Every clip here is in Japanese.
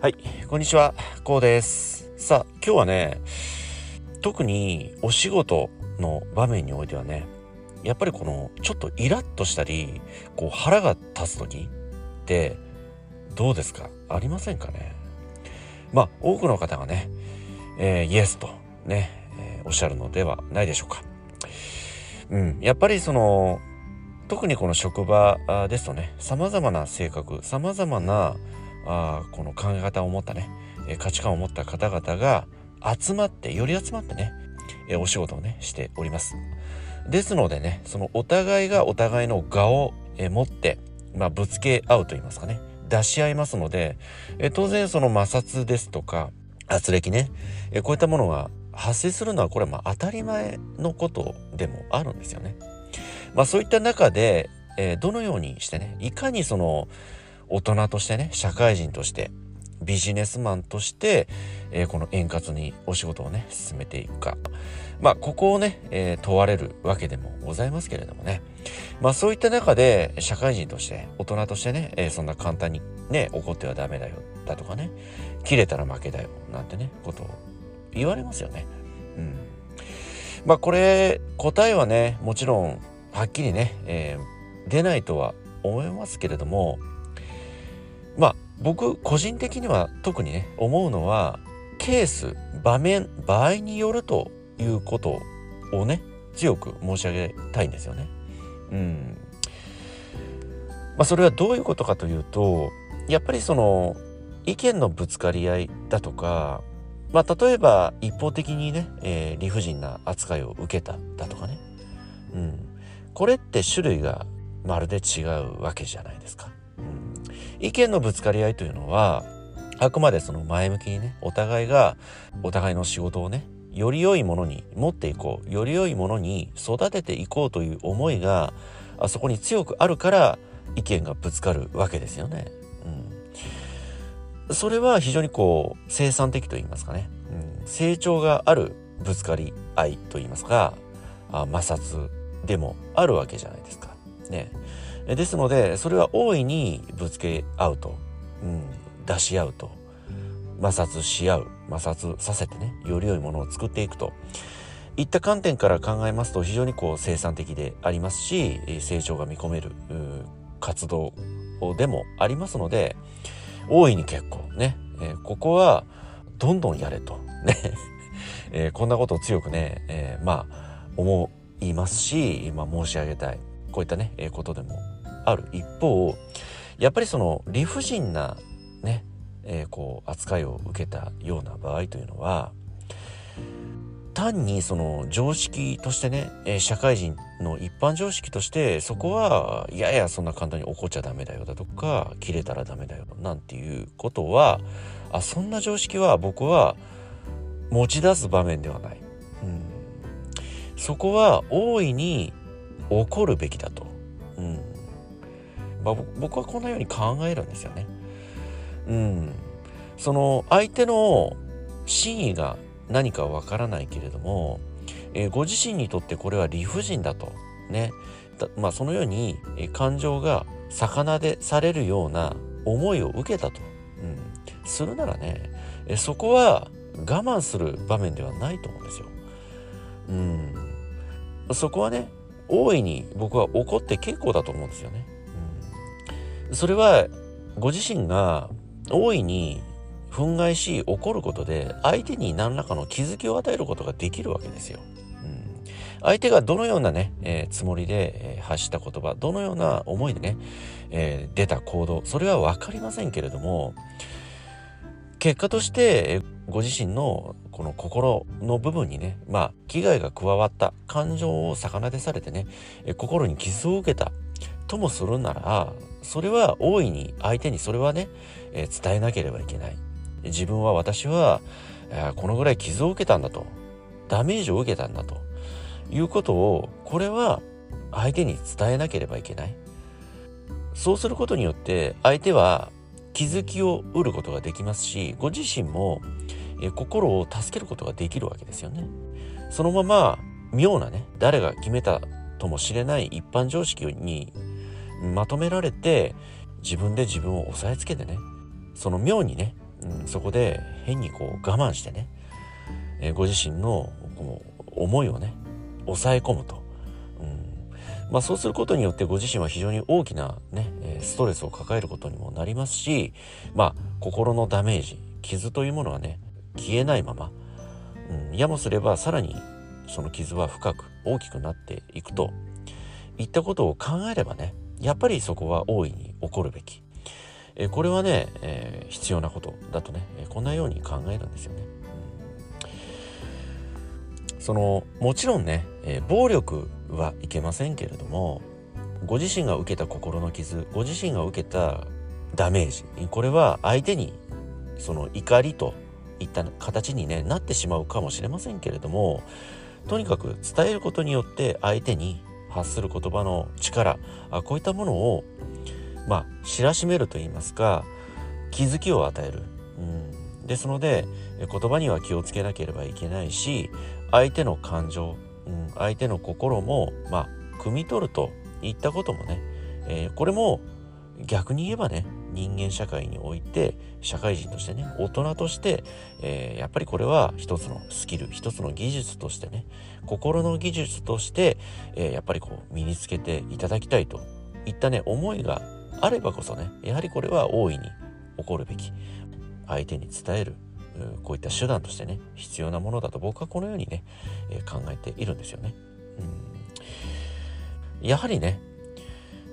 はい、こんにちは、こうです。さあ、今日はね、特にお仕事の場面においてはね、やっぱりこのちょっとイラッとしたり、こう腹が立つ時ってどうですか？ありませんかね？まあ、多くの方がね、えーイエスとね、えーおっしゃるのではないでしょうか。うん、やっぱりその特にこの職場ですとね様々な性格様々なあこの考え方を持ったね、え価値観を持った方々が集まってより集まってね、えお仕事をねしておりますですのでねそのお互いがお互いの我を、え持って、まあ、ぶつけ合うと言いますかね出し合いますので、え当然その摩擦ですとか圧力ね、えこういったものが発生するのはこれはまあ当たり前のことでもあるんですよね。まあそういった中で、えーどのようにしてねいかにその大人としてね社会人としてビジネスマンとして、えーこの円滑にお仕事をね進めていくか。まあここをね、えー問われるわけでもございますけれどもね。まあそういった中で社会人として大人としてね、えーそんな簡単にね怒ってはダメだよだとかね切れたら負けだよなんてねことを言われますよね。うん、まあこれ答えはねもちろんはっきりね、えー出ないとは思いますけれどもまあ僕個人的には特にね思うのはケース場面場合によるということをね強く申し上げたいんですよね。うんまあ、それはどういうことかというとやっぱりその意見のぶつかり合いだとかまあ、例えば一方的にね、えー理不尽な扱いを受けただとかね、うん、これって種類がまるで違うわけじゃないですか。意見のぶつかり合いというのはあくまでその前向きにねお互いがお互いの仕事をねより良いものに持っていこうより良いものに育てていこうという思いがあそこに強くあるから意見がぶつかるわけですよね。うん、それは非常にこう生産的と言いますかね、うん、成長があるぶつかり合いと言いますかあ摩擦でもあるわけじゃないですか。ね、ですのでそれは大いにぶつけ合うと、うん、出し合うと。摩擦し合う。摩擦させてね。より良いものを作っていくと。いった観点から考えますと非常にこう生産的でありますし成長が見込める活動でもありますので大いに結構ね、えーここはどんどんやれと。ね、えーこんなことを強くね、えーまあ思いますし今申し上げたい。こういったね、えことでもある一方やっぱりその理不尽なね、えーこう扱いを受けたような場合というのは単にその常識としてね、えー社会人の一般常識としてそこはいやいやそんな簡単に怒っちゃダメだよだとか切れたらダメだよなんていうことはあそんな常識は僕は持ち出す場面ではない、うん、そこは大いに怒るべきだと、うん。まあ、僕はこんなように考えるんですよね。うん、その相手の真意が何かわからないけれども、えーご自身にとってこれは理不尽だとねまあそのように、えー感情が魚でされるような思いを受けたと、うん、するならね、えーそこは我慢する場面ではないと思うんですよ。うん、そこはね大いに僕は怒って結構だと思うんですよね。それはご自身が大いに憤慨し怒ることで相手に何らかの気づきを与えることができるわけですよ。うん、相手がどのようなね、えーつもりで、えー発した言葉どのような思いでね、えー出た行動それは分かりませんけれども結果としてご自身のこの心の部分にねまあ危害が加わった感情を逆なでされてね心に傷を受けたともするならそれは大いに相手にそれはね、えー伝えなければいけない。自分は私は、えーこのぐらい傷を受けたんだと。ダメージを受けたんだと。いうことをこれは相手に伝えなければいけない。そうすることによって相手は気づきを得ることができますしご自身もえー心を助けることができるわけですよね。そのまま妙なね誰が決めたともしれない一般常識にまとめられて自分で自分を押さえつけてねその妙にねうん、そこで変にこう我慢してね、えー、ご自身のこう思いをね抑え込むと、うん。まあ、そうすることによってご自身は非常に大きなねストレスを抱えることにもなりますしまあ心のダメージ傷というものはね消えないまま、うん、やもすればさらにその傷は深く大きくなっていくと。いったことを考えればねやっぱりそこは大いに起こるべき、えこれはね、えー、必要なことだとね、えこんなように考えるんですよね。そのもちろんね、え暴力はいけませんけれどもご自身が受けた心の傷ご自身が受けたダメージこれは相手にその怒りといった形に、ね、なってしまうかもしれませんけれどもとにかく伝えることによって相手に発する言葉の力。あこういったものをまあ知らしめると言いますか気づきを与える、うん、ですので言葉には気をつけなければいけないし相手の感情、うん、相手の心もまあ汲み取るといったこともね、えー、これも逆に言えばね人間社会において社会人としてね大人として、えー、やっぱりこれは一つのスキル一つの技術としてね心の技術として、えー、やっぱりこう身につけていただきたいといったね思いがあればこそねやはりこれは大いに起こるべき相手に伝えるこういった手段としてね必要なものだと僕はこのようにね、えー、考えているんですよね。うんやはりね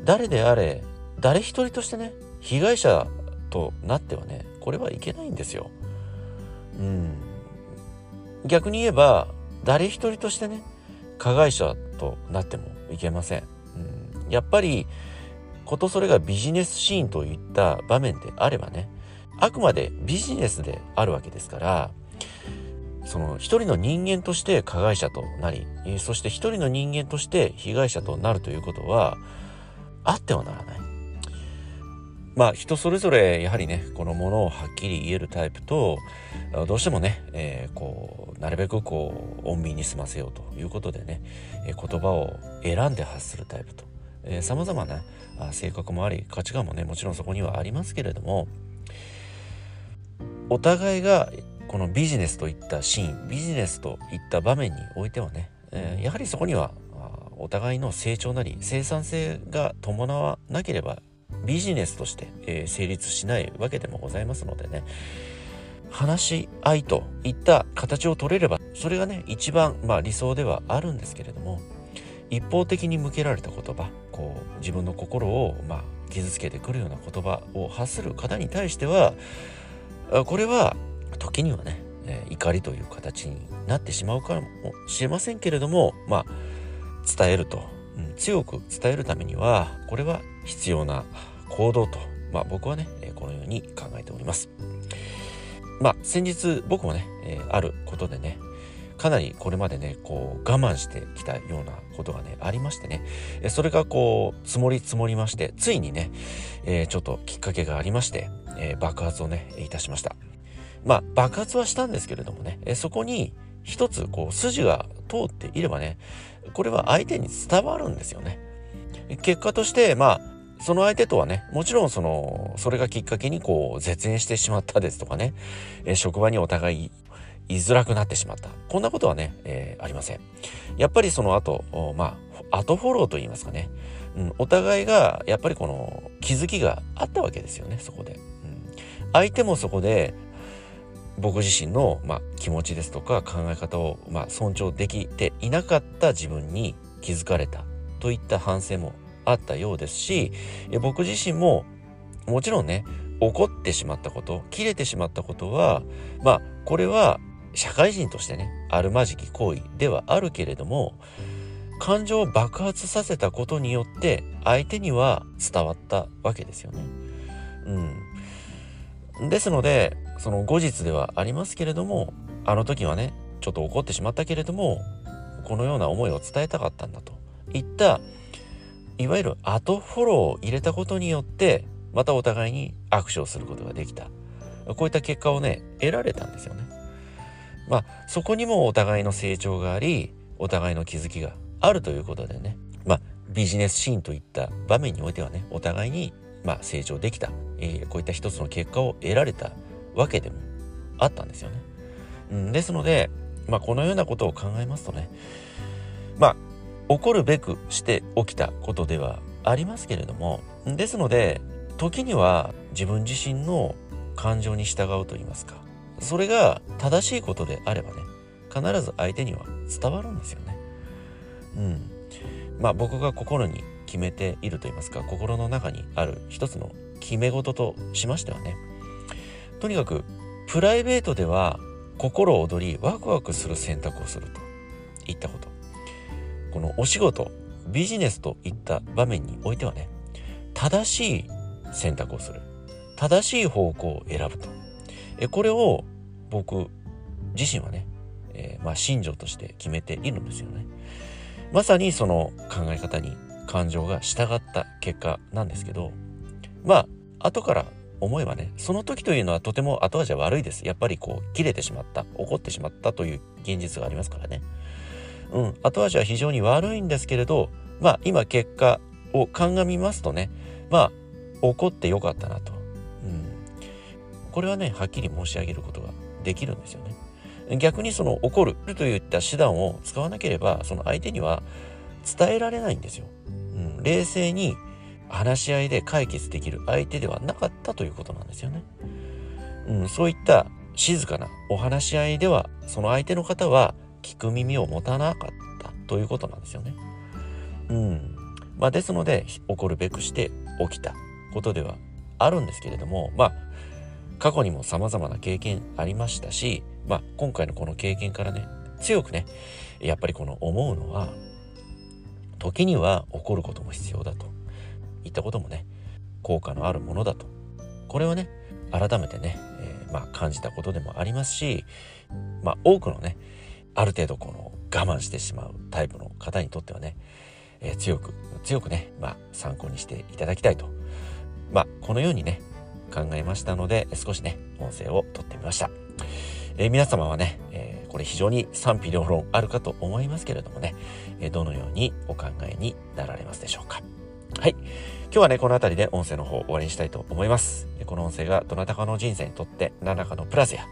誰であれ誰一人としてね被害者となってはねこれはいけないんですよ。うん、逆に言えば誰一人としてね加害者となってもいけません。うん、やっぱりことそれがビジネスシーンといった場面であればねあくまでビジネスであるわけですからその一人の人間として加害者となりそして一人の人間として被害者となるということはあってはならない。まあ人それぞれやはりねこのものをはっきり言えるタイプとどうしてもね、えー、こうなるべくこう穏便に済ませようということでね、え、言葉を選んで発するタイプと。さまざまな性格もあり価値観もねもちろんそこにはありますけれどもお互いがこのビジネスといったシーンビジネスといった場面においてはね、えー、やはりそこにはお互いの成長なり生産性が伴わなければビジネスとして、成立しないわけでもございますのでね。話し合いといった形を取れればそれがね一番、まあ、理想ではあるんですけれども一方的に向けられた言葉こう自分の心を、まあ、傷つけてくるような言葉を発する方に対してはこれは時にはね、怒りという形になってしまうかもしれませんけれどもまあ伝えると、うん、強く伝えるためにはこれは必要な行動と、まあ、僕はねこのように考えております。まあ先日僕もね、あることでねかなりこれまでねこう我慢してきたようなことがねありましてねそれがこう積もり積もりましてついにね、え、ちょっときっかけがありまして、え、爆発をねいたしましたまあ爆発はしたんですけれどもね、えそこに一つこう筋が通っていればねこれは相手に伝わるんですよね結果としてまあその相手とはね、もちろんその、それがきっかけにこう、絶縁してしまったですとかね、え、職場にお互い居づらくなってしまった。こんなことはね、えー、ありません。やっぱりその後、まあ、後フォローと言いますかね、うん、お互いがやっぱりこの気づきがあったわけですよね、そこで。うん、相手もそこで、僕自身の、まあ、気持ちですとか考え方を、まあ、尊重できていなかった自分に気づかれたといった反省もあったようですし僕自身ももちろんね怒ってしまったこと切れてしまったことはまあこれは社会人としてねあるまじき行為ではあるけれども感情を爆発させたことによって相手には伝わったわけですよね。うん、ですのでその後日ではありますけれどもあの時はねちょっと怒ってしまったけれどもこのような思いを伝えたかったんだといったいわゆる後フォローを入れたことによってまたお互いに握手をすることができた。こういった結果をね得られたんですよね。まあそこにもお互いの成長がありお互いの気づきがあるということでね。まあビジネスシーンといった場面においてはねお互いにまあ成長できた、えー、こういった一つの結果を得られたわけでもあったんですよね。うん、ですので、まあ、このようなことを考えますとね。まあ起こるべくして起きたことではありますけれどもですので時には自分自身の感情に従うと言いますかそれが正しいことであればね必ず相手には伝わるんですよね。うん。まあ僕が心に決めていると言いますか心の中にある一つの決め事としましてはねとにかくプライベートでは心躍りワクワクする選択をするといったことこのお仕事ビジネスといった場面においてはね正しい選択をする。正しい方向を選ぶと。えこれを僕自身はね、えー、まあ信条として決めているんですよね。まさにその考え方に感情が従った結果なんですけどまあ後から思えばねその時というのはとても後味は悪いです。やっぱりこう切れてしまった怒ってしまったという現実がありますからね。うん。後味は非常に悪いんですけれどまあ今結果を鑑みますとねまあ怒ってよかったなと、うん、これはねはっきり申し上げることができるんですよね。逆にその怒るといった手段を使わなければその相手には伝えられないんですよ、うん、冷静に話し合いで解決できる相手ではなかったということなんですよね。うん、そういった静かなお話し合いではその相手の方は聞く耳を持たなかったということなんですよね。うん。まあですので起こるべくして起きたことではあるんですけれどもまあ過去にも様々な経験ありましたしまあ今回のこの経験からね強くねやっぱりこの思うのは時には起こることも必要だといったこともね効果のあるものだとこれはね改めてね、えー、まあ、感じたことでもありますし、まあ、多くのねある程度この我慢してしまうタイプの方にとってはね、えー、強く強くね、まあ、参考にしていただきたいと、まあ、このようにね考えましたので少しね音声をとってみました、えー、皆様はね、えこれ非常に賛否両論あるかと思いますけれどもね、えどのようにお考えになられますでしょうか。はい。今日はね、この辺りで音声の方終わりにしたいと思います。この音声がどなたかの人生にとって何らかのプラスや、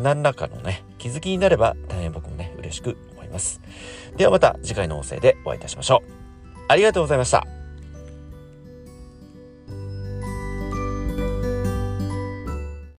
何らかのね、気づきになれば大変僕もね、嬉しく思います。ではまた次回の音声でお会いいたしましょう。ありがとうございました。